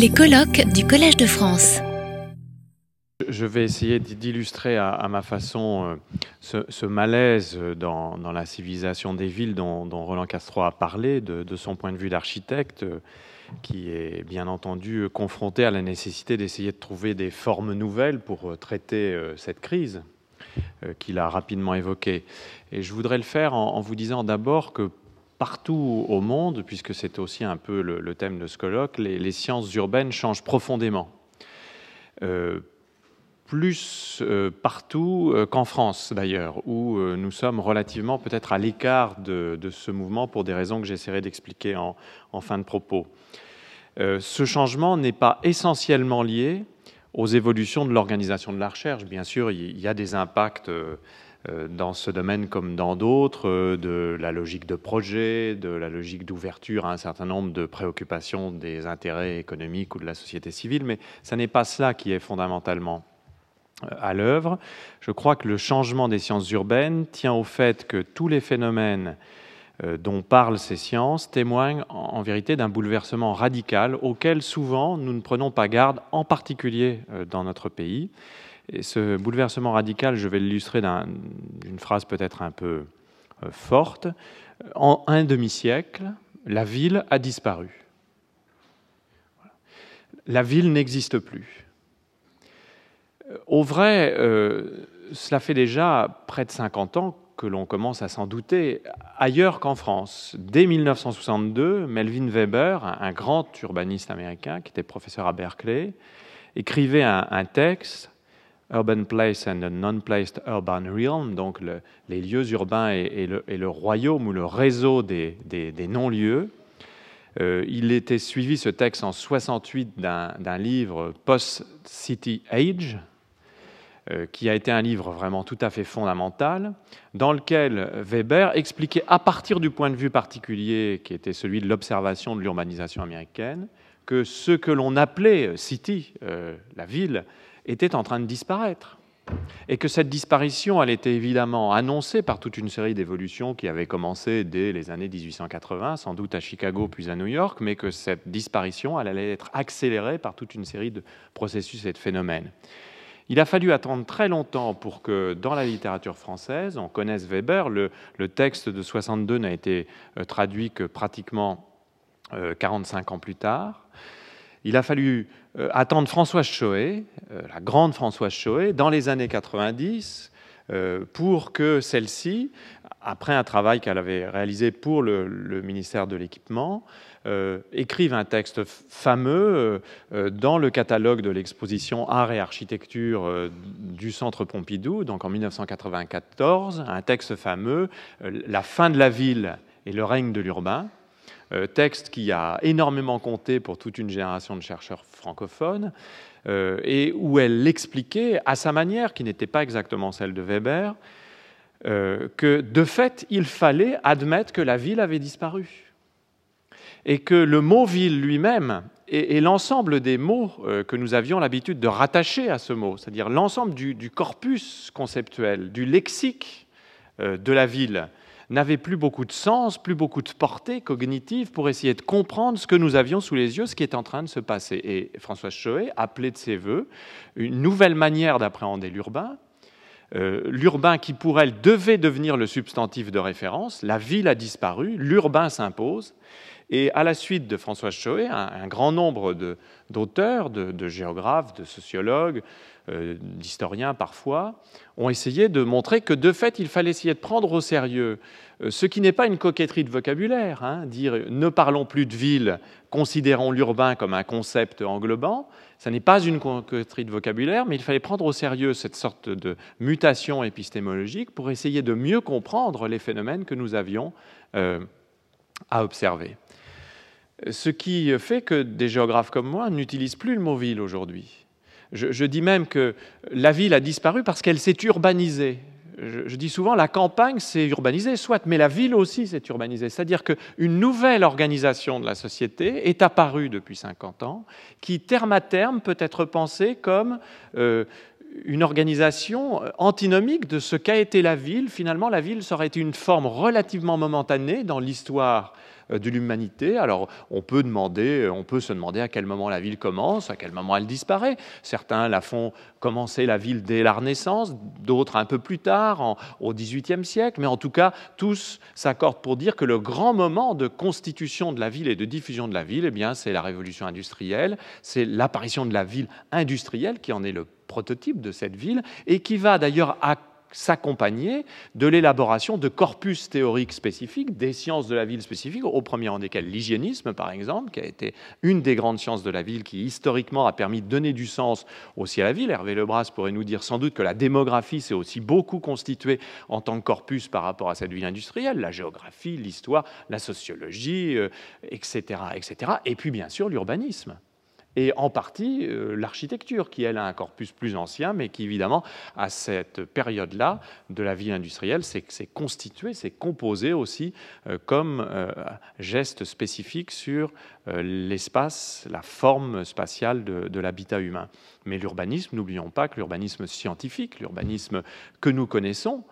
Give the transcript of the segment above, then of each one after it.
Les colloques du Collège de France. Je vais essayer d'illustrer à, ma façon euh, ce, malaise dans, la civilisation des villes dont, Roland Castro a parlé, de, son point de vue d'architecte, euh, qui est bien entendu confronté à la nécessité d'essayer de trouver des formes nouvelles pour euh, traiter cette crise qu'il a rapidement évoquée. Et je voudrais le faire en vous disant d'abord que partout au monde, puisque c'est aussi un peu le, thème de ce colloque, les, sciences urbaines changent profondément. Euh, plus euh, partout euh, qu'en France d'ailleurs, où nous sommes relativement peut-être à l'écart de, ce mouvement pour des raisons que j'essaierai d'expliquer en, fin de propos. ce changement n'est pas essentiellement lié aux évolutions de l'organisation de la recherche. Bien sûr, il y a des impacts dans ce domaine comme dans d'autres, euh, de la logique de projet, de la logique d'ouverture à un certain nombre de préoccupations des intérêts économiques ou de la société civile, mais ce n'est pas cela qui est fondamentalement euh, à l'œuvre. Je crois que le changement des sciences urbaines tient au fait que tous les phénomènes dont parlent ces sciences témoignent en vérité d'un bouleversement radical auquel souvent nous ne prenons pas garde, en particulier dans notre pays. Et ce bouleversement radical, je vais l'illustrer d'une phrase peut-être un peu euh, forte. En un demi-siècle, la ville a disparu. La ville n'existe plus. Euh, au vrai, euh, cela fait déjà près de 50 ans que l'on commence à s'en douter, ailleurs qu'en France. Dès 1962, Melvin Weber, un, grand urbaniste américain qui était professeur à Berkeley, écrivait un texte urban place and a non-placed urban realm, donc les lieux urbains et, le, royaume ou le réseau des, non-lieux. Euh, il était suivi, ce texte, en 68 d'un livre Post-City Age, euh, qui a été un livre vraiment tout à fait fondamental, dans lequel Weber expliquait, à partir du point de vue particulier qui était celui de l'observation de l'urbanisation américaine, que ce que l'on appelait city, euh, la ville, était en train de disparaître. Et que cette disparition, elle était évidemment annoncée par toute une série d'évolutions qui avaient commencé dès les années 1880, sans doute à Chicago puis à New York, mais que cette disparition, elle allait être accélérée par toute une série de processus et de phénomènes. Il a fallu attendre très longtemps pour que dans la littérature française, on connaisse Weber. Le, texte de 62 n'a été euh, traduit que pratiquement 45 euh, ans plus tard. Il a fallu euh, attendre Françoise Choé, euh, la grande Françoise Choé, dans les années 90, euh, pour que celle-ci, après un travail qu'elle avait réalisé pour le, ministère de l'Équipement, écrive un texte fameux dans le catalogue de l'exposition Art et Architecture du Centre Pompidou, donc en 1994, un texte fameux, La fin de la ville et le règne de l'urbain, texte qui a énormément compté pour toute une génération de chercheurs francophones, euh, et où elle expliquait, à sa manière, qui n'était pas exactement celle de Weber, euh, que de fait, il fallait admettre que la ville avait disparu. Et que le mot ville lui-même et, l'ensemble des mots que nous avions l'habitude de rattacher à ce mot, c'est-à-dire l'ensemble du, corpus conceptuel, du lexique de la ville, n'avait plus beaucoup de sens, plus beaucoup de portée cognitive pour essayer de comprendre ce que nous avions sous les yeux, ce qui est en train de se passer. Et François Choé appelait de ses voeux une nouvelle manière d'appréhender l'urbain, euh, l'urbain qui pour elle devait devenir le substantif de référence, la ville a disparu, l'urbain s'impose, et à la suite de François Choé, un, grand nombre d'auteurs, de, géographes, de sociologues, euh, d'historiens parfois, ont essayé de montrer que de fait, il fallait essayer de prendre au sérieux. Euh, ce qui n'est pas une coquetterie de vocabulaire, hein, dire ne parlons plus de ville, considérons l'urbain comme un concept englobant, ça n'est pas une coquetterie de vocabulaire, mais il fallait prendre au sérieux cette sorte de mutation épistémologique pour essayer de mieux comprendre les phénomènes que nous avions euh, à observer. Ce qui fait que des géographes comme moi n'utilisent plus le mot ville aujourd'hui. Je, dis même que la ville a disparu parce qu'elle s'est urbanisée. Je, dis souvent la campagne s'est urbanisée, soit, mais la ville aussi s'est urbanisée. C'est-à-dire qu'une nouvelle organisation de la société est apparue depuis 50 ans, qui terme à terme peut être pensée comme euh, une organisation antinomique de ce qu'a été la ville. Finalement, la ville, ça aurait été une forme relativement momentanée dans l'histoire euh, de l'humanité. Alors, on peut demander, on peut se demander à quel moment la ville commence, à quel moment elle disparaît. Certains la font commencer la ville dès la Renaissance, d'autres un peu plus tard, au XVIIIe siècle. Mais en tout cas, tous s'accordent pour dire que le grand moment de constitution de la ville et de diffusion de la ville, eh c'est la révolution industrielle, c'est l'apparition de la ville industrielle qui en est le prototype de cette ville et qui va d'ailleurs s'accompagner de l'élaboration de corpus théoriques spécifiques, des sciences de la ville spécifiques, au premier rang desquelles l'hygiénisme, par exemple, qui a été une des grandes sciences de la ville, qui historiquement a permis de donner du sens aussi à la ville. Hervé Lebras pourrait nous dire sans doute que la démographie s'est aussi beaucoup constituée en tant que corpus par rapport à cette ville industrielle, la géographie, l'histoire, la sociologie, etc., euh, etc. Et puis, bien sûr, l'urbanisme et en partie euh, l'architecture, qui elle a un corpus plus ancien, mais qui évidemment, à cette période-là de la vie industrielle, s'est constitué, s'est composé aussi euh, comme euh, geste spécifique sur l'espace, la forme spatiale de, l'habitat humain. Mais l'urbanisme, n'oublions pas que l'urbanisme scientifique, l'urbanisme que nous connaissons,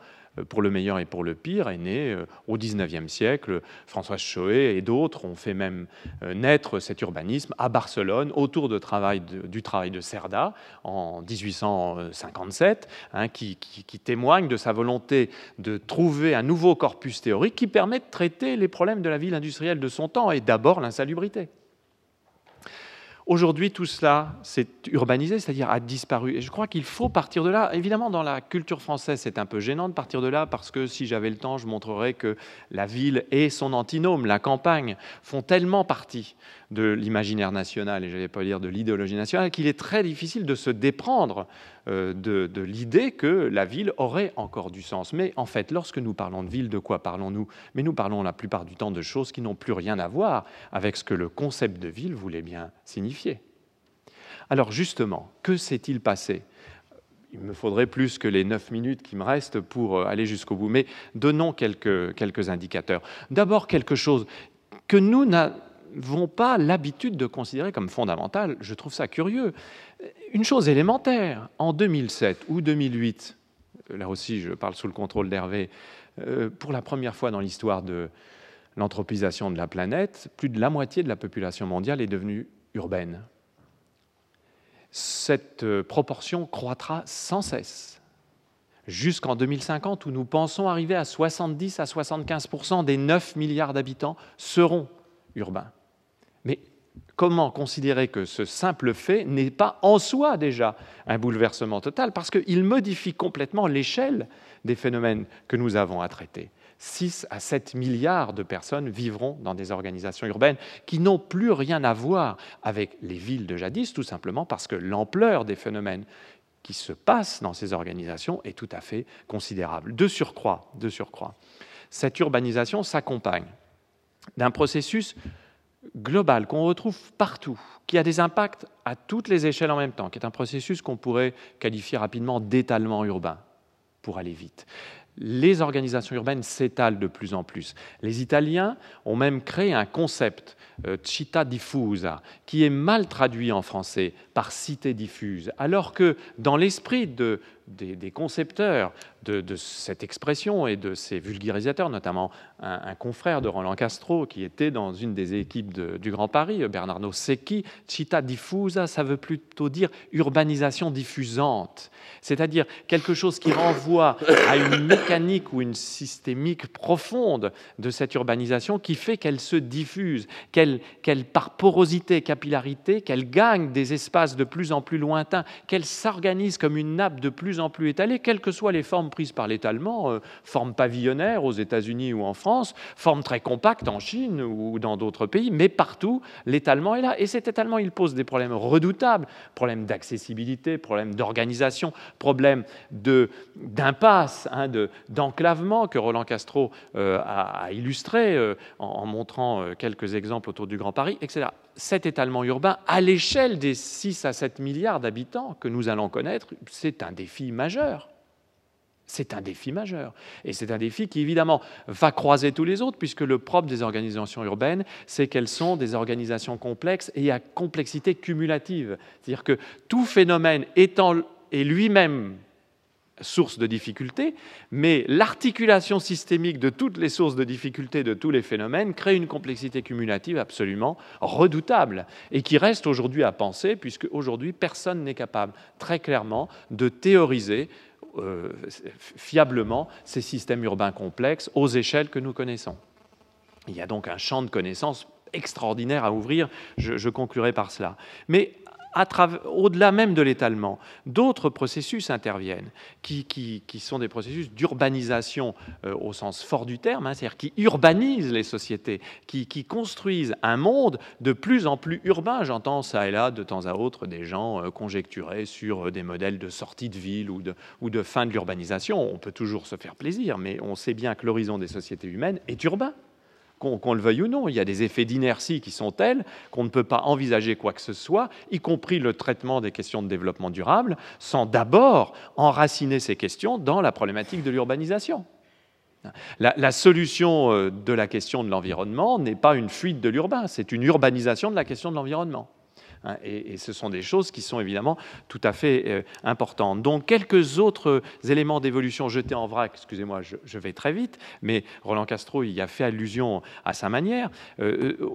pour le meilleur et pour le pire, est né euh, au XIXe siècle. François Choé et d'autres ont fait même euh, naître cet urbanisme à Barcelone autour travail du travail de Cerda en 1857, hein, qui, qui, témoigne de sa volonté de trouver un nouveau corpus théorique qui permet de traiter les problèmes de la ville industrielle de son temps et d'abord l'insalubrité. Aujourd'hui, tout cela s'est urbanisé, c'est-à-dire a disparu. Et je crois qu'il faut partir de là. Évidemment, dans la culture française, c'est un peu gênant de partir de là parce que si j'avais le temps, je montrerais que la ville et son antinôme, la campagne, font tellement partie de l'imaginaire national, et je vais pas dire de l'idéologie nationale, qu'il est très difficile de se déprendre euh, de l'idée que la ville aurait encore du sens. Mais en fait, lorsque nous parlons de ville, de quoi parlons-nous? Mais nous parlons la plupart du temps de choses qui n'ont plus rien à voir avec ce que le concept de ville voulait bien signifier. Alors justement, que s'est-il passé? Il me faudrait plus que les neuf minutes qui me restent pour euh, aller jusqu'au bout, mais donnons quelques, quelques indicateurs. D'abord, quelque chose que nous n'avons pas l'habitude de considérer comme fondamental, je trouve ça curieux. Une chose élémentaire, en 2007 ou 2008, là aussi je parle sous le contrôle d'Hervé, euh, pour la première fois dans l'histoire de l'anthropisation de la planète, plus de la moitié de la population mondiale est devenue urbaine. Cette euh, proportion croîtra sans cesse. Jusqu'en 2050 où nous pensons arriver à 70 à 75% des 9 milliards d'habitants seront urbains. Mais comment considérer que ce simple fait n'est pas en soi déjà un bouleversement total? Parce qu'il modifie complètement l'échelle des phénomènes que nous avons à traiter 6 à 7 milliards de personnes vivront dans des organisations urbaines qui n'ont plus rien à voir avec les villes de jadis, tout simplement parce que l'ampleur des phénomènes qui se passent dans ces organisations est tout à fait considérable. De surcroît, de surcroît cette urbanisation s'accompagne d'un processus global qu'on retrouve partout, qui a des impacts à toutes les échelles en même temps, qui est un processus qu'on pourrait qualifier rapidement d'étalement urbain, pour aller vite les organisations urbaines s'étalent de plus en plus. Les Italiens ont même créé un concept, euh, diffusa, qui est mal traduit en français par cité diffuse, alors que dans l'esprit de, des, concepteurs de, cette expression et de ses vulgarisateurs, notamment un, confrère de Roland Castro qui était dans une des équipes du Grand Paris, Bernardo Secchi, città diffusa, ça veut plutôt dire urbanisation diffusante, c'est-à-dire quelque chose qui renvoie à une mécanique ou une systémique profonde de cette urbanisation qui fait qu'elle se diffuse, qu'elle, qu'elle par porosité, capillarité, qu'elle gagne des espaces de plus en plus lointains, qu'elle s'organise comme une nappe de plus en plus étalée, quelles que soient les formes prises par l'étalement, euh, forme pavillonnaire aux États-Unis ou en France, forme très compacte en Chine ou dans d'autres pays, mais partout, l'étalement est là. Et cet étalement, il pose des problèmes redoutables, problèmes d'accessibilité, problèmes d'organisation, problèmes d'impasse, hein, d'enclavement que Roland Castro euh, a, illustré euh, en, montrant quelques exemples autour du Grand Paris, etc cet étalement urbain, à l'échelle des 6 à 7 milliards d'habitants que nous allons connaître, c'est un défi majeur. C'est un défi majeur. Et c'est un défi qui, évidemment, va croiser tous les autres, puisque le propre des organisations urbaines, c'est qu'elles sont des organisations complexes et à complexité cumulative. C'est-à-dire que tout phénomène étant est lui-même source de difficultés, mais l'articulation systémique de toutes les sources de difficultés, de tous les phénomènes, crée une complexité cumulative absolument redoutable et qui reste aujourd'hui à penser, puisque aujourd'hui personne n'est capable très clairement de théoriser euh, fiablement ces systèmes urbains complexes aux échelles que nous connaissons. Il y a donc un champ de connaissances extraordinaire à ouvrir, je, je conclurai par cela. Mais au-delà même de l'étalement, d'autres processus interviennent, qui, sont des processus d'urbanisation euh, au sens fort du terme, hein, c'est-à-dire qui urbanisent les sociétés, qui, construisent un monde de plus en plus urbain. J'entends ça et là, de temps à autre, des gens euh, conjecturer sur euh, des modèles de sortie de ville ou de, ou de fin de l'urbanisation. On peut toujours se faire plaisir, mais on sait bien que l'horizon des sociétés humaines est urbain qu'on le veuille ou non. Il y a des effets d'inertie qui sont tels qu'on ne peut pas envisager quoi que ce soit, y compris le traitement des questions de développement durable, sans d'abord enraciner ces questions dans la problématique de l'urbanisation. La, solution euh, de la question de l'environnement n'est pas une fuite de l'urbain, c'est une urbanisation de la question de l'environnement. Hein, et, ce sont des choses qui sont évidemment tout à fait euh, importantes. Donc quelques autres éléments d'évolution jetés en vrac, excusez-moi, je, vais très vite, mais Roland Castro y a fait allusion à sa manière. Euh, euh,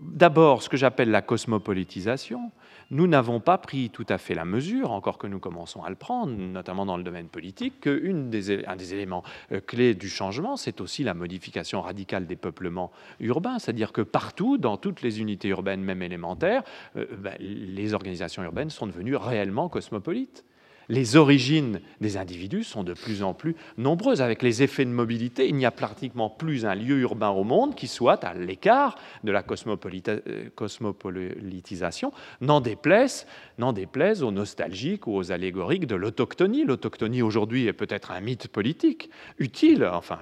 d'abord, ce que j'appelle la cosmopolitisation, nous n'avons pas pris tout à fait la mesure, encore que nous commençons à le prendre, notamment dans le domaine politique, qu'un des, des éléments euh, clés du changement, c'est aussi la modification radicale des peuplements urbains, c'est-à-dire que partout, dans toutes les unités urbaines, même élémentaires, euh, ben, les organisations urbaines sont devenues réellement cosmopolites les origines des individus sont de plus en plus nombreuses. Avec les effets de mobilité, il n'y a pratiquement plus un lieu urbain au monde qui soit à l'écart de la euh, cosmopolitisation, n'en déplaise, déplaise aux nostalgiques ou aux allégoriques de l'autochtonie. L'autochtonie aujourd'hui est peut-être un mythe politique utile, enfin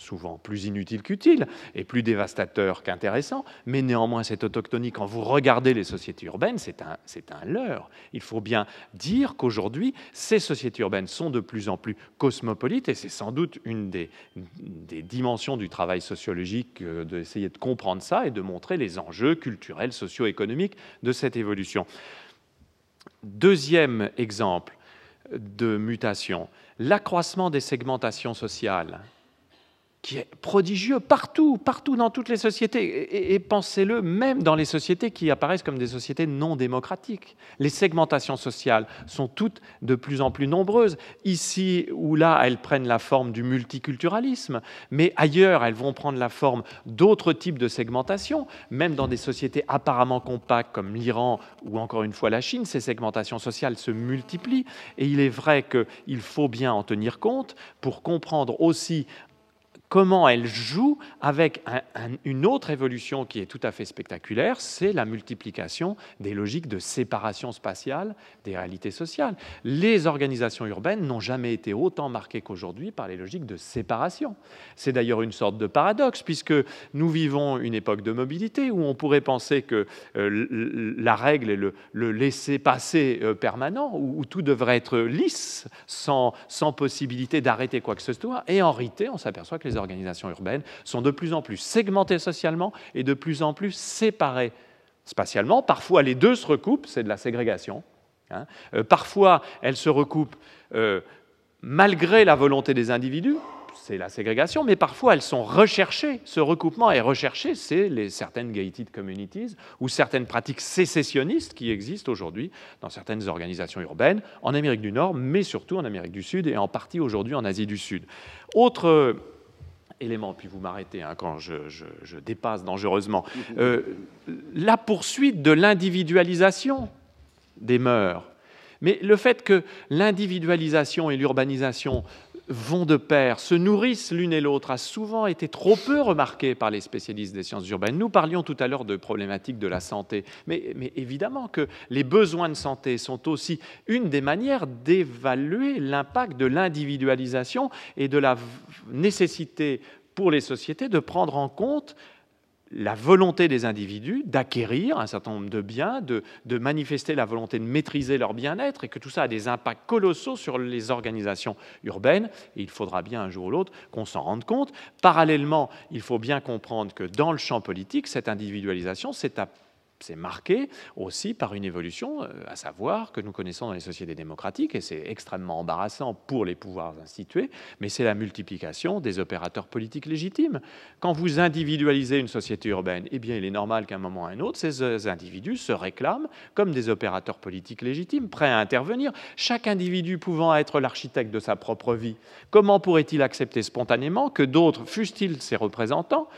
souvent plus inutile qu'utile et plus dévastateur qu'intéressant, mais néanmoins cette autochtonie, quand vous regardez les sociétés urbaines, c'est un, un leurre. Il faut bien dire qu'aujourd'hui, ces sociétés urbaines sont de plus en plus cosmopolites et c'est sans doute une des, des, dimensions du travail sociologique euh, d'essayer de comprendre ça et de montrer les enjeux culturels, socio-économiques de cette évolution. Deuxième exemple de mutation, l'accroissement des segmentations sociales qui est prodigieux partout, partout dans toutes les sociétés. Et, pensez-le, même dans les sociétés qui apparaissent comme des sociétés non démocratiques. Les segmentations sociales sont toutes de plus en plus nombreuses. Ici ou là, elles prennent la forme du multiculturalisme, mais ailleurs, elles vont prendre la forme d'autres types de segmentation. Même dans des sociétés apparemment compactes comme l'Iran ou encore une fois la Chine, ces segmentations sociales se multiplient. Et il est vrai qu'il faut bien en tenir compte pour comprendre aussi comment elle joue avec une autre évolution qui est tout à fait spectaculaire, c'est la multiplication des logiques de séparation spatiale des réalités sociales. Les organisations urbaines n'ont jamais été autant marquées qu'aujourd'hui par les logiques de séparation. C'est d'ailleurs une sorte de paradoxe, puisque nous vivons une époque de mobilité où on pourrait penser que euh, la règle est le, laisser-passer euh, permanent, où, tout devrait être lisse, sans, sans possibilité d'arrêter quoi que ce soit, et en réalité, on s'aperçoit que les organisations urbaines sont de plus en plus segmentées socialement et de plus en plus séparées spatialement. Parfois, les deux se recoupent, c'est de la ségrégation. Hein. Euh, parfois, elles se recoupent euh, malgré la volonté des individus, c'est la ségrégation, mais parfois elles sont recherchées. Ce recoupement est recherché, c'est les certaines gated communities ou certaines pratiques sécessionnistes qui existent aujourd'hui dans certaines organisations urbaines en Amérique du Nord, mais surtout en Amérique du Sud et en partie aujourd'hui en Asie du Sud. Autre élément, puis vous m'arrêtez hein, quand je, dépasse dangereusement, euh, la poursuite de l'individualisation des mœurs. Mais le fait que l'individualisation et l'urbanisation vont de pair, se nourrissent l'une et l'autre, a souvent été trop peu remarqué par les spécialistes des sciences urbaines. Nous parlions tout à l'heure de problématiques de la santé, mais, mais, évidemment que les besoins de santé sont aussi une des manières d'évaluer l'impact de l'individualisation et de la nécessité pour les sociétés de prendre en compte la volonté des individus d'acquérir un certain nombre de biens, de, manifester la volonté de maîtriser leur bien-être, et que tout ça a des impacts colossaux sur les organisations urbaines. Il faudra bien un jour ou l'autre qu'on s'en rende compte. Parallèlement, il faut bien comprendre que dans le champ politique, cette individualisation, c'est c'est marqué aussi par une évolution, euh, à savoir que nous connaissons dans les sociétés démocratiques, et c'est extrêmement embarrassant pour les pouvoirs institués, mais c'est la multiplication des opérateurs politiques légitimes. Quand vous individualisez une société urbaine, eh bien, il est normal qu'à un moment ou à un autre, ces individus se réclament comme des opérateurs politiques légitimes, prêts à intervenir, chaque individu pouvant être l'architecte de sa propre vie. Comment pourrait-il accepter spontanément que d'autres, fussent-ils ses représentants,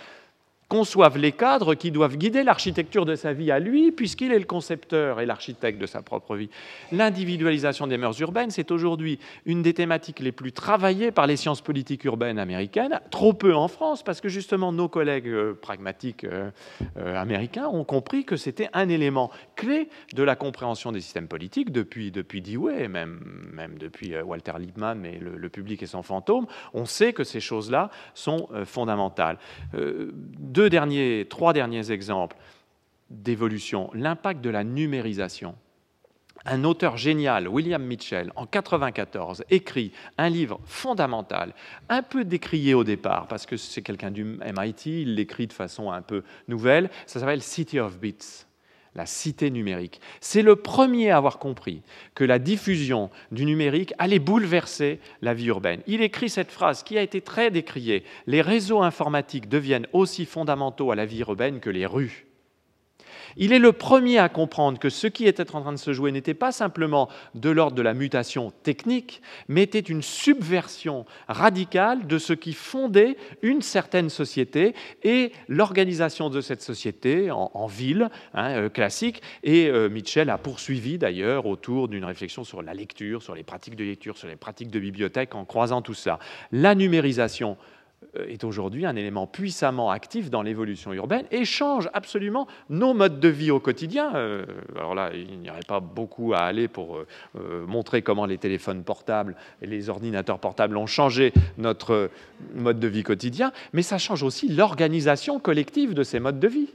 conçoivent les cadres qui doivent guider l'architecture de sa vie à lui, puisqu'il est le concepteur et l'architecte de sa propre vie. L'individualisation des mœurs urbaines, c'est aujourd'hui une des thématiques les plus travaillées par les sciences politiques urbaines américaines, trop peu en France, parce que justement nos collègues euh, pragmatiques euh, euh, américains ont compris que c'était un élément clé de la compréhension des systèmes politiques depuis, depuis Dewey, même, même depuis Walter Lippmann, mais le, public est sans fantôme. On sait que ces choses-là sont fondamentales. De deux derniers, trois derniers exemples d'évolution. L'impact de la numérisation. Un auteur génial, William Mitchell, en 1994, écrit un livre fondamental, un peu décrié au départ, parce que c'est quelqu'un du MIT, il l'écrit de façon un peu nouvelle, ça s'appelle City of Bits la cité numérique. C'est le premier à avoir compris que la diffusion du numérique allait bouleverser la vie urbaine. Il écrit cette phrase qui a été très décriée. Les réseaux informatiques deviennent aussi fondamentaux à la vie urbaine que les rues. Il est le premier à comprendre que ce qui était en train de se jouer n'était pas simplement de l'ordre de la mutation technique, mais était une subversion radicale de ce qui fondait une certaine société et l'organisation de cette société en, ville hein, euh, classique. Et euh, Mitchell a poursuivi d'ailleurs autour d'une réflexion sur la lecture, sur les pratiques de lecture, sur les pratiques de bibliothèque, en croisant tout ça. La numérisation est aujourd'hui un élément puissamment actif dans l'évolution urbaine et change absolument nos modes de vie au quotidien. Euh, alors là, il n'y aurait pas beaucoup à aller pour euh, montrer comment les téléphones portables et les ordinateurs portables ont changé notre mode de vie quotidien, mais ça change aussi l'organisation collective de ces modes de vie.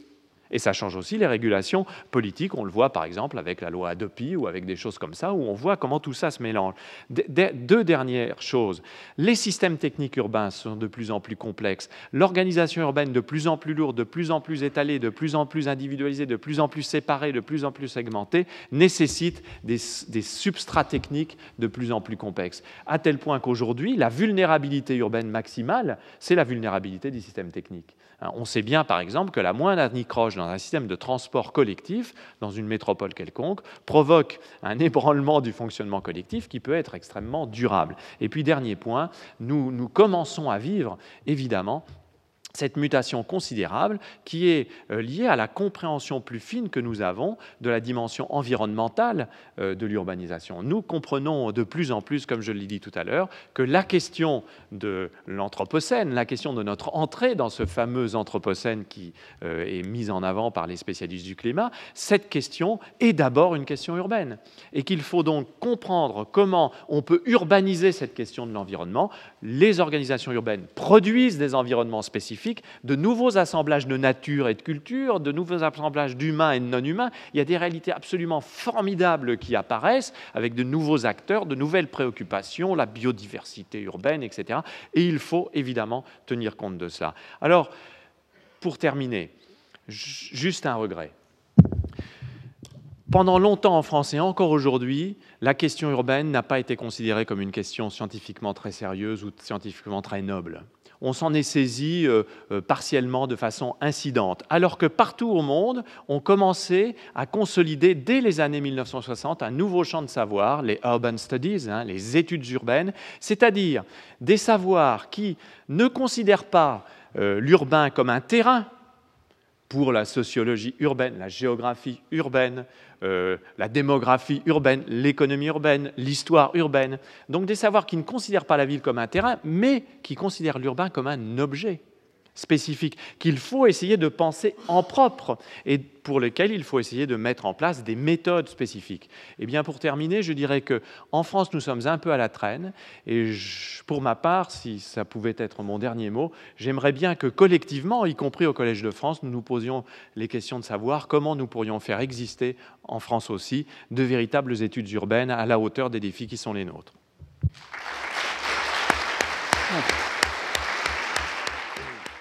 Et ça change aussi les régulations politiques. On le voit par exemple avec la loi Adopi ou avec des choses comme ça, où on voit comment tout ça se mélange. deux dernières choses. Les systèmes techniques urbains sont de plus en plus complexes. L'organisation urbaine de plus en plus lourde, de plus en plus étalée, de plus en plus individualisée, de plus en plus séparée, de plus en plus segmentée, nécessite des, des substrats techniques de plus en plus complexes. À tel point qu'aujourd'hui, la vulnérabilité urbaine maximale, c'est la vulnérabilité des systèmes techniques. Hein, on sait bien, par exemple, que la moindre anicroche dans un système de transport collectif, dans une métropole quelconque, provoque un ébranlement du fonctionnement collectif qui peut être extrêmement durable. Et puis, dernier point, nous commençons à vivre, évidemment, cette mutation considérable qui est euh, liée à la compréhension plus fine que nous avons de la dimension environnementale euh, de l'urbanisation. Nous comprenons de plus en plus, comme je l'ai dit tout à l'heure, que la question de l'Anthropocène, la question de notre entrée dans ce fameux Anthropocène qui euh, est mis en avant par les spécialistes du climat, cette question est d'abord une question urbaine. Et qu'il faut donc comprendre comment on peut urbaniser cette question de l'environnement. Les organisations urbaines produisent des environnements spécifiques de nouveaux assemblages de nature et de culture, de nouveaux assemblages d'humains et de non-humains. Il y a des réalités absolument formidables qui apparaissent avec de nouveaux acteurs, de nouvelles préoccupations, la biodiversité urbaine, etc. Et il faut évidemment tenir compte de cela. Alors, pour terminer, juste un regret. Pendant longtemps en France et encore aujourd'hui, la question urbaine n'a pas été considérée comme une question scientifiquement très sérieuse ou scientifiquement très noble on s'en est saisi euh, euh, partiellement de façon incidente, alors que partout au monde, on commençait à consolider dès les années 1960 un nouveau champ de savoir, les urban studies, hein, les études urbaines, c'est-à-dire des savoirs qui ne considèrent pas euh, l'urbain comme un terrain pour la sociologie urbaine, la géographie urbaine, euh, la démographie urbaine, l'économie urbaine, l'histoire urbaine. Donc des savoirs qui ne considèrent pas la ville comme un terrain, mais qui considèrent l'urbain comme un objet spécifiques qu'il faut essayer de penser en propre et pour lesquels il faut essayer de mettre en place des méthodes spécifiques. Et eh bien pour terminer, je dirais que en France nous sommes un peu à la traîne et pour ma part, si ça pouvait être mon dernier mot, j'aimerais bien que collectivement, y compris au Collège de France, nous nous posions les questions de savoir comment nous pourrions faire exister en France aussi de véritables études urbaines à la hauteur des défis qui sont les nôtres.